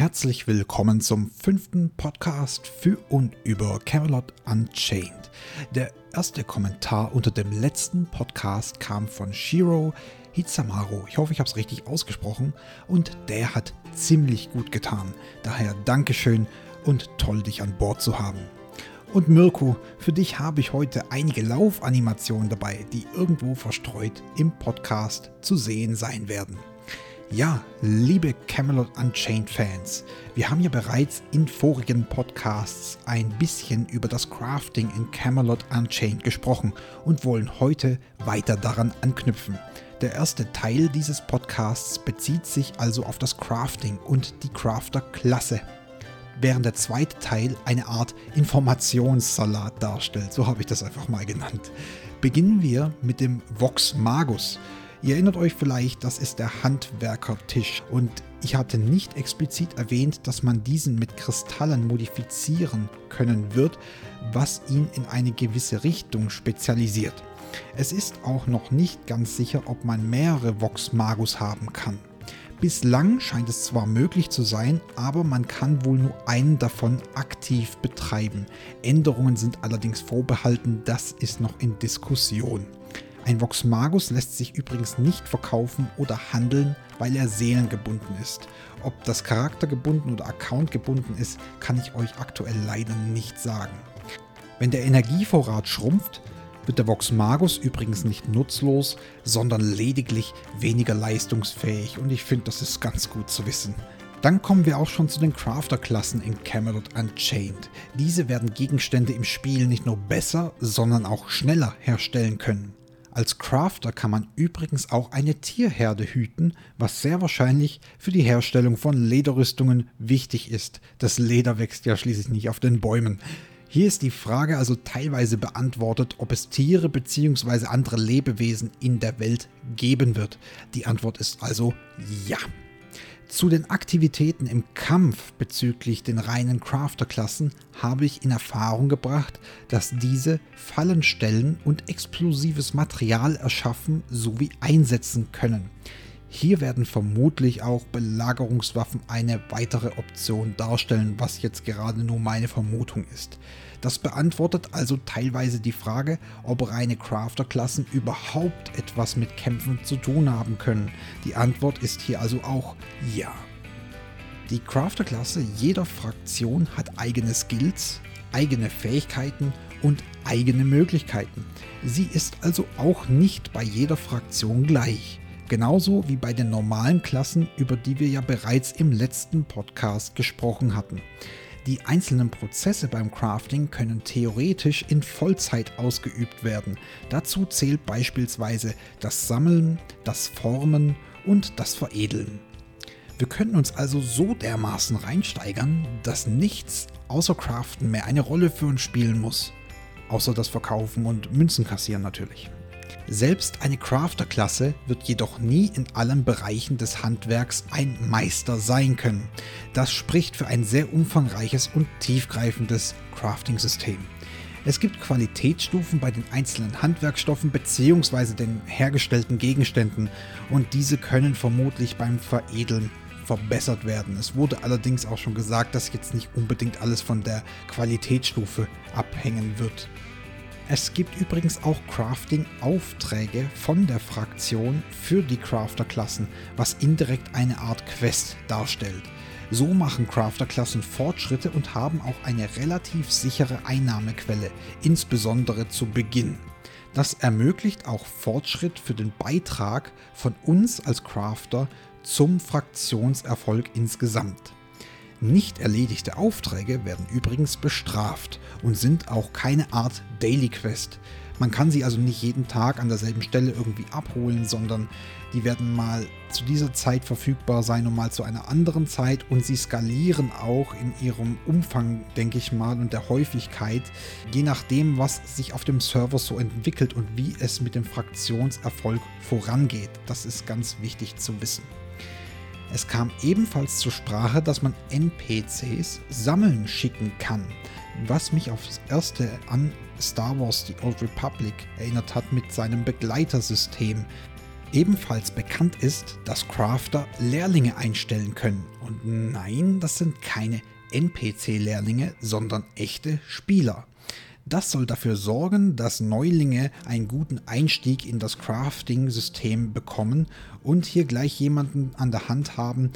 Herzlich willkommen zum fünften Podcast für und über Camelot Unchained. Der erste Kommentar unter dem letzten Podcast kam von Shiro Hitsamaru. Ich hoffe, ich habe es richtig ausgesprochen und der hat ziemlich gut getan. Daher Dankeschön und toll, dich an Bord zu haben. Und Mirko, für dich habe ich heute einige Laufanimationen dabei, die irgendwo verstreut im Podcast zu sehen sein werden. Ja, liebe Camelot Unchained Fans, wir haben ja bereits in vorigen Podcasts ein bisschen über das Crafting in Camelot Unchained gesprochen und wollen heute weiter daran anknüpfen. Der erste Teil dieses Podcasts bezieht sich also auf das Crafting und die Crafter-Klasse während der zweite Teil eine Art Informationssalat darstellt. So habe ich das einfach mal genannt. Beginnen wir mit dem Vox Magus. Ihr erinnert euch vielleicht, das ist der Handwerkertisch und ich hatte nicht explizit erwähnt, dass man diesen mit Kristallen modifizieren können wird, was ihn in eine gewisse Richtung spezialisiert. Es ist auch noch nicht ganz sicher, ob man mehrere Vox Magus haben kann. Bislang scheint es zwar möglich zu sein, aber man kann wohl nur einen davon aktiv betreiben. Änderungen sind allerdings vorbehalten, das ist noch in Diskussion. Ein Vox Magus lässt sich übrigens nicht verkaufen oder handeln, weil er seelengebunden ist. Ob das charaktergebunden oder accountgebunden ist, kann ich euch aktuell leider nicht sagen. Wenn der Energievorrat schrumpft, wird der Vox Magus übrigens nicht nutzlos, sondern lediglich weniger leistungsfähig und ich finde, das ist ganz gut zu wissen. Dann kommen wir auch schon zu den Crafter-Klassen in Camelot Unchained. Diese werden Gegenstände im Spiel nicht nur besser, sondern auch schneller herstellen können. Als Crafter kann man übrigens auch eine Tierherde hüten, was sehr wahrscheinlich für die Herstellung von Lederrüstungen wichtig ist. Das Leder wächst ja schließlich nicht auf den Bäumen. Hier ist die Frage also teilweise beantwortet, ob es Tiere bzw. andere Lebewesen in der Welt geben wird. Die Antwort ist also ja. Zu den Aktivitäten im Kampf bezüglich den reinen Crafter-Klassen habe ich in Erfahrung gebracht, dass diese Fallen stellen und explosives Material erschaffen sowie einsetzen können. Hier werden vermutlich auch Belagerungswaffen eine weitere Option darstellen, was jetzt gerade nur meine Vermutung ist. Das beantwortet also teilweise die Frage, ob reine Crafter-Klassen überhaupt etwas mit Kämpfen zu tun haben können. Die Antwort ist hier also auch ja. Die Crafter-Klasse jeder Fraktion hat eigene Skills, eigene Fähigkeiten und eigene Möglichkeiten. Sie ist also auch nicht bei jeder Fraktion gleich. Genauso wie bei den normalen Klassen, über die wir ja bereits im letzten Podcast gesprochen hatten. Die einzelnen Prozesse beim Crafting können theoretisch in Vollzeit ausgeübt werden. Dazu zählt beispielsweise das Sammeln, das Formen und das Veredeln. Wir könnten uns also so dermaßen reinsteigern, dass nichts außer Craften mehr eine Rolle für uns spielen muss. Außer das Verkaufen und Münzen kassieren natürlich. Selbst eine Crafter-Klasse wird jedoch nie in allen Bereichen des Handwerks ein Meister sein können. Das spricht für ein sehr umfangreiches und tiefgreifendes Crafting-System. Es gibt Qualitätsstufen bei den einzelnen Handwerkstoffen bzw. den hergestellten Gegenständen und diese können vermutlich beim Veredeln verbessert werden. Es wurde allerdings auch schon gesagt, dass jetzt nicht unbedingt alles von der Qualitätsstufe abhängen wird. Es gibt übrigens auch Crafting-Aufträge von der Fraktion für die Crafter-Klassen, was indirekt eine Art Quest darstellt. So machen Crafter-Klassen Fortschritte und haben auch eine relativ sichere Einnahmequelle, insbesondere zu Beginn. Das ermöglicht auch Fortschritt für den Beitrag von uns als Crafter zum Fraktionserfolg insgesamt. Nicht erledigte Aufträge werden übrigens bestraft und sind auch keine Art Daily Quest. Man kann sie also nicht jeden Tag an derselben Stelle irgendwie abholen, sondern die werden mal zu dieser Zeit verfügbar sein und mal zu einer anderen Zeit und sie skalieren auch in ihrem Umfang, denke ich mal, und der Häufigkeit, je nachdem, was sich auf dem Server so entwickelt und wie es mit dem Fraktionserfolg vorangeht. Das ist ganz wichtig zu wissen. Es kam ebenfalls zur Sprache, dass man NPCs sammeln schicken kann, was mich aufs erste an Star Wars The Old Republic erinnert hat mit seinem Begleitersystem. Ebenfalls bekannt ist, dass Crafter Lehrlinge einstellen können. Und nein, das sind keine NPC-Lehrlinge, sondern echte Spieler. Das soll dafür sorgen, dass Neulinge einen guten Einstieg in das Crafting-System bekommen und hier gleich jemanden an der Hand haben,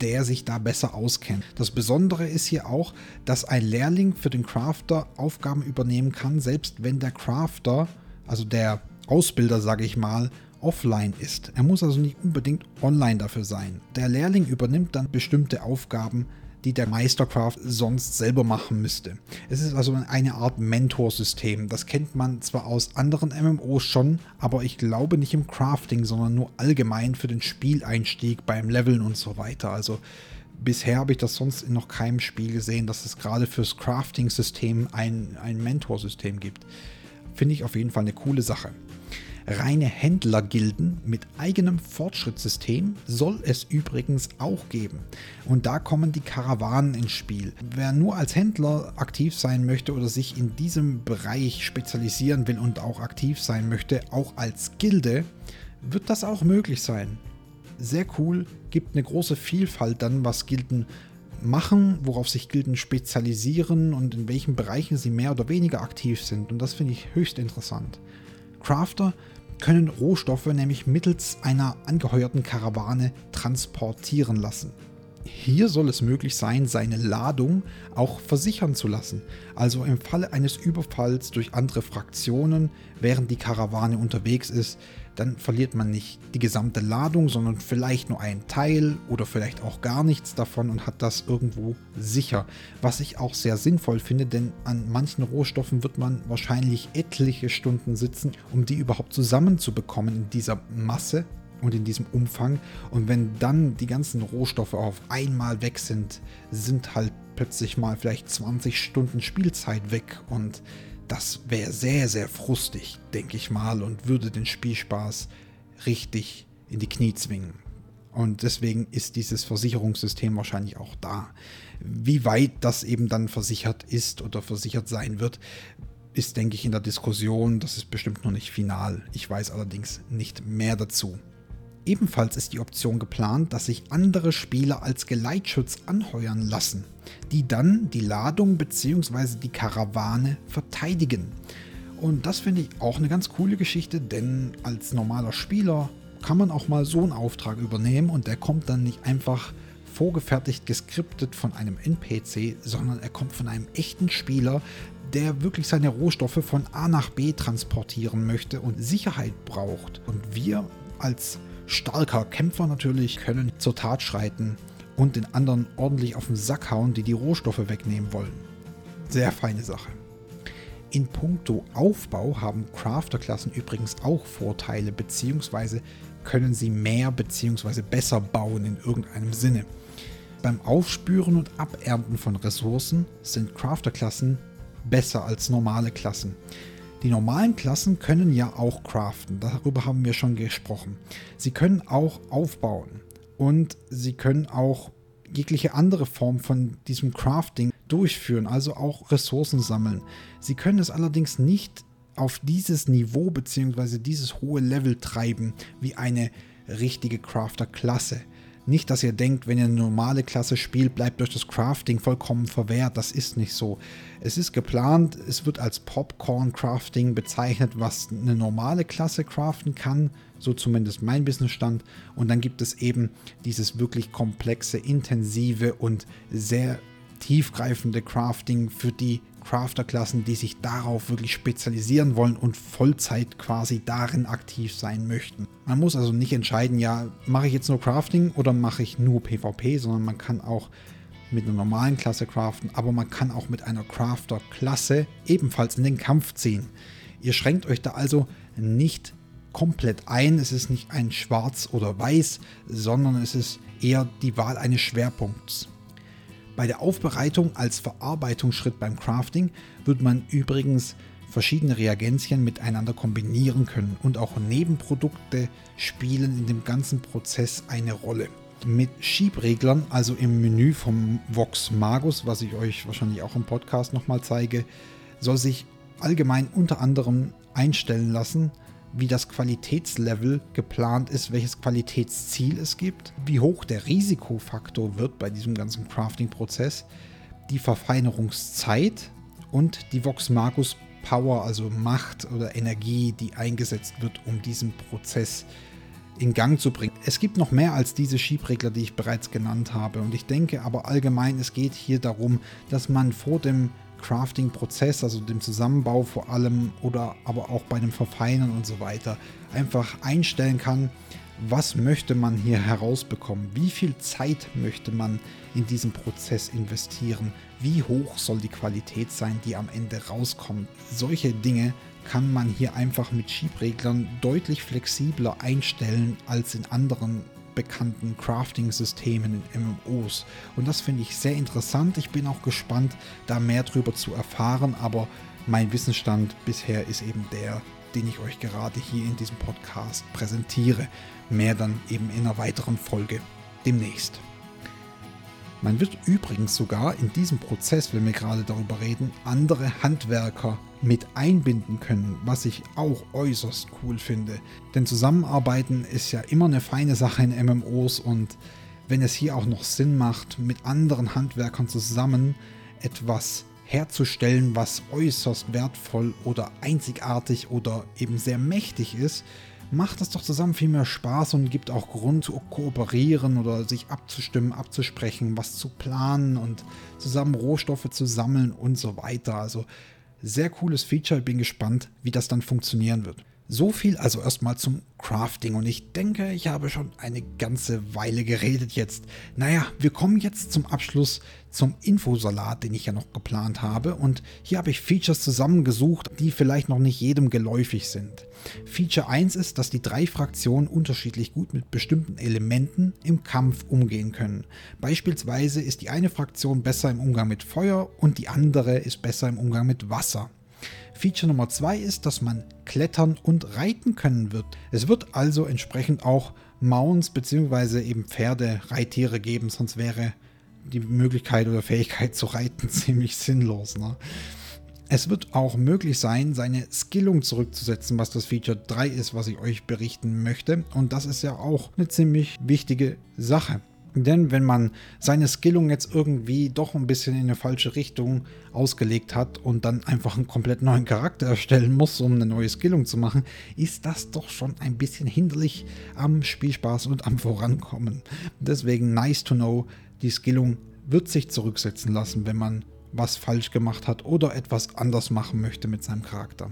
der sich da besser auskennt. Das Besondere ist hier auch, dass ein Lehrling für den Crafter Aufgaben übernehmen kann, selbst wenn der Crafter, also der Ausbilder, sage ich mal, offline ist. Er muss also nicht unbedingt online dafür sein. Der Lehrling übernimmt dann bestimmte Aufgaben, die der Meistercraft sonst selber machen müsste. Es ist also eine Art Mentorsystem. Das kennt man zwar aus anderen MMOs schon, aber ich glaube nicht im Crafting, sondern nur allgemein für den Spieleinstieg beim Leveln und so weiter. Also bisher habe ich das sonst in noch keinem Spiel gesehen, dass es gerade fürs Crafting-System ein, ein Mentorsystem gibt. Finde ich auf jeden Fall eine coole Sache reine Händlergilden mit eigenem Fortschrittssystem soll es übrigens auch geben. Und da kommen die Karawanen ins Spiel. Wer nur als Händler aktiv sein möchte oder sich in diesem Bereich spezialisieren will und auch aktiv sein möchte, auch als Gilde, wird das auch möglich sein. Sehr cool, gibt eine große Vielfalt dann, was Gilden machen, worauf sich Gilden spezialisieren und in welchen Bereichen sie mehr oder weniger aktiv sind. Und das finde ich höchst interessant. Crafter können Rohstoffe nämlich mittels einer angeheuerten Karawane transportieren lassen. Hier soll es möglich sein, seine Ladung auch versichern zu lassen. Also im Falle eines Überfalls durch andere Fraktionen, während die Karawane unterwegs ist, dann verliert man nicht die gesamte Ladung, sondern vielleicht nur einen Teil oder vielleicht auch gar nichts davon und hat das irgendwo sicher. Was ich auch sehr sinnvoll finde, denn an manchen Rohstoffen wird man wahrscheinlich etliche Stunden sitzen, um die überhaupt zusammenzubekommen in dieser Masse und in diesem Umfang. Und wenn dann die ganzen Rohstoffe auf einmal weg sind, sind halt plötzlich mal vielleicht 20 Stunden Spielzeit weg und das wäre sehr, sehr frustig, denke ich mal, und würde den Spielspaß richtig in die Knie zwingen. Und deswegen ist dieses Versicherungssystem wahrscheinlich auch da. Wie weit das eben dann versichert ist oder versichert sein wird, ist, denke ich, in der Diskussion. Das ist bestimmt noch nicht final. Ich weiß allerdings nicht mehr dazu. Ebenfalls ist die Option geplant, dass sich andere Spieler als Geleitschutz anheuern lassen, die dann die Ladung bzw. die Karawane verteidigen. Und das finde ich auch eine ganz coole Geschichte, denn als normaler Spieler kann man auch mal so einen Auftrag übernehmen und der kommt dann nicht einfach vorgefertigt geskriptet von einem NPC, sondern er kommt von einem echten Spieler, der wirklich seine Rohstoffe von A nach B transportieren möchte und Sicherheit braucht. Und wir als starker Kämpfer natürlich können zur Tat schreiten und den anderen ordentlich auf den Sack hauen, die die Rohstoffe wegnehmen wollen. Sehr feine Sache. In puncto Aufbau haben Crafter-Klassen übrigens auch Vorteile, beziehungsweise können sie mehr bzw. besser bauen in irgendeinem Sinne. Beim Aufspüren und Abernten von Ressourcen sind Crafter-Klassen besser als normale Klassen. Die normalen Klassen können ja auch craften, darüber haben wir schon gesprochen. Sie können auch aufbauen und sie können auch jegliche andere Form von diesem Crafting durchführen, also auch Ressourcen sammeln. Sie können es allerdings nicht auf dieses Niveau bzw. dieses hohe Level treiben wie eine richtige Crafter-Klasse. Nicht, dass ihr denkt, wenn ihr eine normale Klasse spielt, bleibt euch das Crafting vollkommen verwehrt. Das ist nicht so. Es ist geplant, es wird als Popcorn-Crafting bezeichnet, was eine normale Klasse craften kann. So zumindest mein Businessstand. Und dann gibt es eben dieses wirklich komplexe, intensive und sehr tiefgreifende Crafting für die Crafter-Klassen, die sich darauf wirklich spezialisieren wollen und Vollzeit quasi darin aktiv sein möchten. Man muss also nicht entscheiden, ja, mache ich jetzt nur Crafting oder mache ich nur PvP, sondern man kann auch mit einer normalen Klasse craften, aber man kann auch mit einer Crafter-Klasse ebenfalls in den Kampf ziehen. Ihr schränkt euch da also nicht komplett ein. Es ist nicht ein Schwarz oder Weiß, sondern es ist eher die Wahl eines Schwerpunkts. Bei der Aufbereitung als Verarbeitungsschritt beim Crafting wird man übrigens verschiedene Reagenzien miteinander kombinieren können und auch Nebenprodukte spielen in dem ganzen Prozess eine Rolle. Mit Schiebreglern, also im Menü vom Vox Magus, was ich euch wahrscheinlich auch im Podcast nochmal zeige, soll sich allgemein unter anderem einstellen lassen, wie das Qualitätslevel geplant ist, welches Qualitätsziel es gibt, wie hoch der Risikofaktor wird bei diesem ganzen Crafting-Prozess, die Verfeinerungszeit und die Vox Magus Power, also Macht oder Energie, die eingesetzt wird, um diesen Prozess in Gang zu bringen. Es gibt noch mehr als diese Schiebregler, die ich bereits genannt habe. Und ich denke aber allgemein, es geht hier darum, dass man vor dem Crafting-Prozess, also dem Zusammenbau vor allem oder aber auch bei dem Verfeinern und so weiter, einfach einstellen kann, was möchte man hier herausbekommen, wie viel Zeit möchte man in diesen Prozess investieren, wie hoch soll die Qualität sein, die am Ende rauskommt. Solche Dinge kann man hier einfach mit Schiebreglern deutlich flexibler einstellen als in anderen bekannten Crafting-Systemen in MMOs. Und das finde ich sehr interessant. Ich bin auch gespannt, da mehr darüber zu erfahren, aber mein Wissensstand bisher ist eben der, den ich euch gerade hier in diesem Podcast präsentiere. Mehr dann eben in einer weiteren Folge demnächst. Man wird übrigens sogar in diesem Prozess, wenn wir gerade darüber reden, andere Handwerker mit einbinden können, was ich auch äußerst cool finde. Denn Zusammenarbeiten ist ja immer eine feine Sache in MMOs und wenn es hier auch noch Sinn macht, mit anderen Handwerkern zusammen etwas herzustellen, was äußerst wertvoll oder einzigartig oder eben sehr mächtig ist, macht es doch zusammen viel mehr Spaß und gibt auch Grund zu kooperieren oder sich abzustimmen, abzusprechen, was zu planen und zusammen Rohstoffe zu sammeln und so weiter. Also sehr cooles Feature, bin gespannt, wie das dann funktionieren wird. So viel also erstmal zum Crafting und ich denke, ich habe schon eine ganze Weile geredet jetzt. Naja, wir kommen jetzt zum Abschluss zum Infosalat, den ich ja noch geplant habe und hier habe ich Features zusammengesucht, die vielleicht noch nicht jedem geläufig sind. Feature 1 ist, dass die drei Fraktionen unterschiedlich gut mit bestimmten Elementen im Kampf umgehen können. Beispielsweise ist die eine Fraktion besser im Umgang mit Feuer und die andere ist besser im Umgang mit Wasser. Feature Nummer 2 ist, dass man klettern und reiten können wird. Es wird also entsprechend auch Mounts bzw. eben Pferde, Reittiere geben, sonst wäre die Möglichkeit oder Fähigkeit zu reiten ziemlich sinnlos. Ne? Es wird auch möglich sein, seine Skillung zurückzusetzen, was das Feature 3 ist, was ich euch berichten möchte. Und das ist ja auch eine ziemlich wichtige Sache. Denn wenn man seine Skillung jetzt irgendwie doch ein bisschen in eine falsche Richtung ausgelegt hat und dann einfach einen komplett neuen Charakter erstellen muss, um eine neue Skillung zu machen, ist das doch schon ein bisschen hinderlich am Spielspaß und am Vorankommen. Deswegen nice to know, die Skillung wird sich zurücksetzen lassen, wenn man was falsch gemacht hat oder etwas anders machen möchte mit seinem Charakter.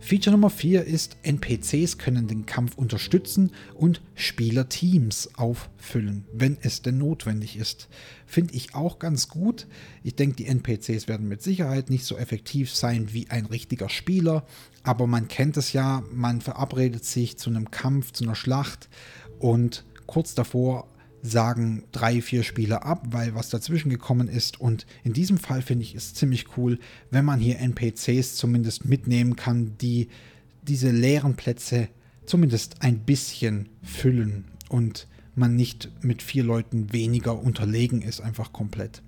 Feature Nummer 4 ist, NPCs können den Kampf unterstützen und Spielerteams auffüllen, wenn es denn notwendig ist. Finde ich auch ganz gut. Ich denke, die NPCs werden mit Sicherheit nicht so effektiv sein wie ein richtiger Spieler, aber man kennt es ja, man verabredet sich zu einem Kampf, zu einer Schlacht und kurz davor sagen drei, vier Spieler ab, weil was dazwischen gekommen ist. Und in diesem Fall finde ich es ziemlich cool, wenn man hier NPCs zumindest mitnehmen kann, die diese leeren Plätze zumindest ein bisschen füllen und man nicht mit vier Leuten weniger unterlegen ist, einfach komplett.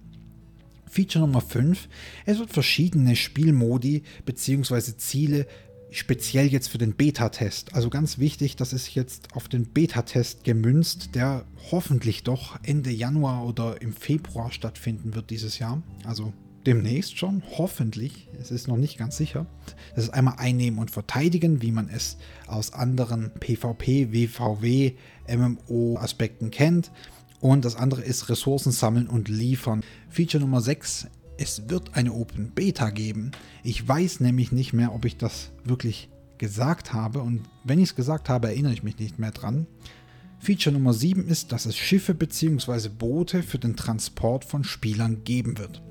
Feature Nummer 5. Es wird verschiedene Spielmodi bzw. Ziele speziell jetzt für den Beta-Test. Also ganz wichtig, das ist jetzt auf den Beta-Test gemünzt, der hoffentlich doch Ende Januar oder im Februar stattfinden wird dieses Jahr. Also demnächst schon, hoffentlich. Es ist noch nicht ganz sicher. Das ist einmal einnehmen und verteidigen, wie man es aus anderen PvP, WVW, MMO-Aspekten kennt. Und das andere ist Ressourcen sammeln und liefern. Feature Nummer 6 es wird eine Open Beta geben. Ich weiß nämlich nicht mehr, ob ich das wirklich gesagt habe und wenn ich es gesagt habe, erinnere ich mich nicht mehr dran. Feature Nummer 7 ist, dass es Schiffe bzw. Boote für den Transport von Spielern geben wird.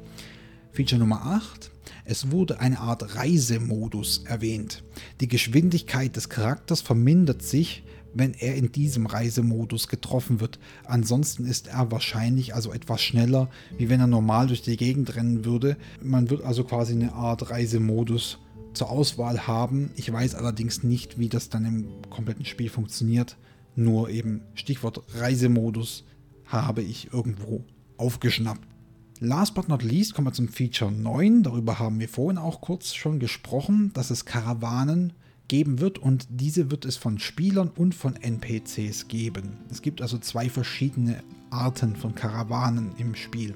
Feature Nummer 8. Es wurde eine Art Reisemodus erwähnt. Die Geschwindigkeit des Charakters vermindert sich, wenn er in diesem Reisemodus getroffen wird. Ansonsten ist er wahrscheinlich also etwas schneller, wie wenn er normal durch die Gegend rennen würde. Man wird also quasi eine Art Reisemodus zur Auswahl haben. Ich weiß allerdings nicht, wie das dann im kompletten Spiel funktioniert. Nur eben Stichwort Reisemodus habe ich irgendwo aufgeschnappt. Last but not least kommen wir zum Feature 9. Darüber haben wir vorhin auch kurz schon gesprochen, dass es Karawanen geben wird und diese wird es von Spielern und von NPCs geben. Es gibt also zwei verschiedene Arten von Karawanen im Spiel.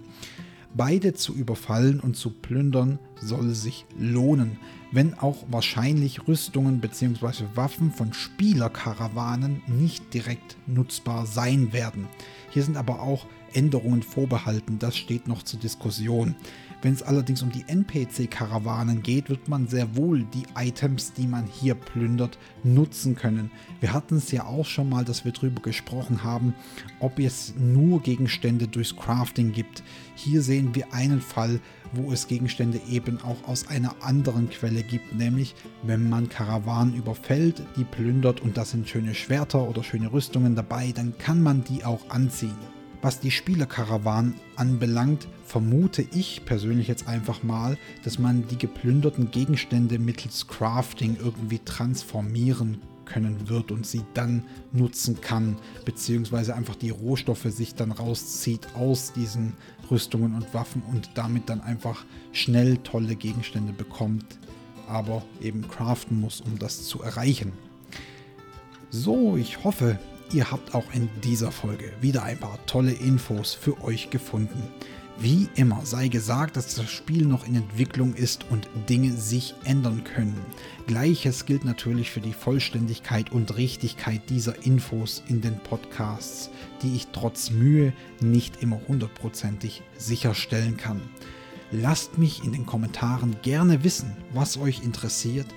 Beide zu überfallen und zu plündern soll sich lohnen, wenn auch wahrscheinlich Rüstungen bzw. Waffen von Spielerkarawanen nicht direkt nutzbar sein werden. Hier sind aber auch Änderungen vorbehalten, das steht noch zur Diskussion. Wenn es allerdings um die NPC-Karawanen geht, wird man sehr wohl die Items, die man hier plündert, nutzen können. Wir hatten es ja auch schon mal, dass wir darüber gesprochen haben, ob es nur Gegenstände durchs Crafting gibt. Hier sehen wir einen Fall, wo es Gegenstände eben auch aus einer anderen Quelle gibt, nämlich wenn man Karawanen überfällt, die plündert und da sind schöne Schwerter oder schöne Rüstungen dabei, dann kann man die auch anziehen. Was die Spielerkarawanen anbelangt, vermute ich persönlich jetzt einfach mal, dass man die geplünderten Gegenstände mittels Crafting irgendwie transformieren können wird und sie dann nutzen kann, beziehungsweise einfach die Rohstoffe sich dann rauszieht aus diesen Rüstungen und Waffen und damit dann einfach schnell tolle Gegenstände bekommt, aber eben craften muss, um das zu erreichen. So, ich hoffe, Ihr habt auch in dieser Folge wieder ein paar tolle Infos für euch gefunden. Wie immer sei gesagt, dass das Spiel noch in Entwicklung ist und Dinge sich ändern können. Gleiches gilt natürlich für die Vollständigkeit und Richtigkeit dieser Infos in den Podcasts, die ich trotz Mühe nicht immer hundertprozentig sicherstellen kann. Lasst mich in den Kommentaren gerne wissen, was euch interessiert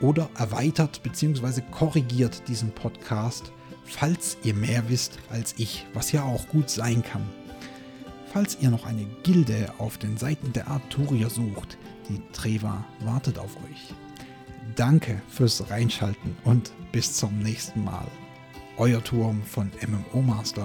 oder erweitert bzw. korrigiert diesen Podcast falls ihr mehr wisst als ich, was ja auch gut sein kann. Falls ihr noch eine Gilde auf den Seiten der Arturia sucht, die Treva wartet auf euch. Danke fürs Reinschalten und bis zum nächsten Mal. Euer Turm von mmomaster.de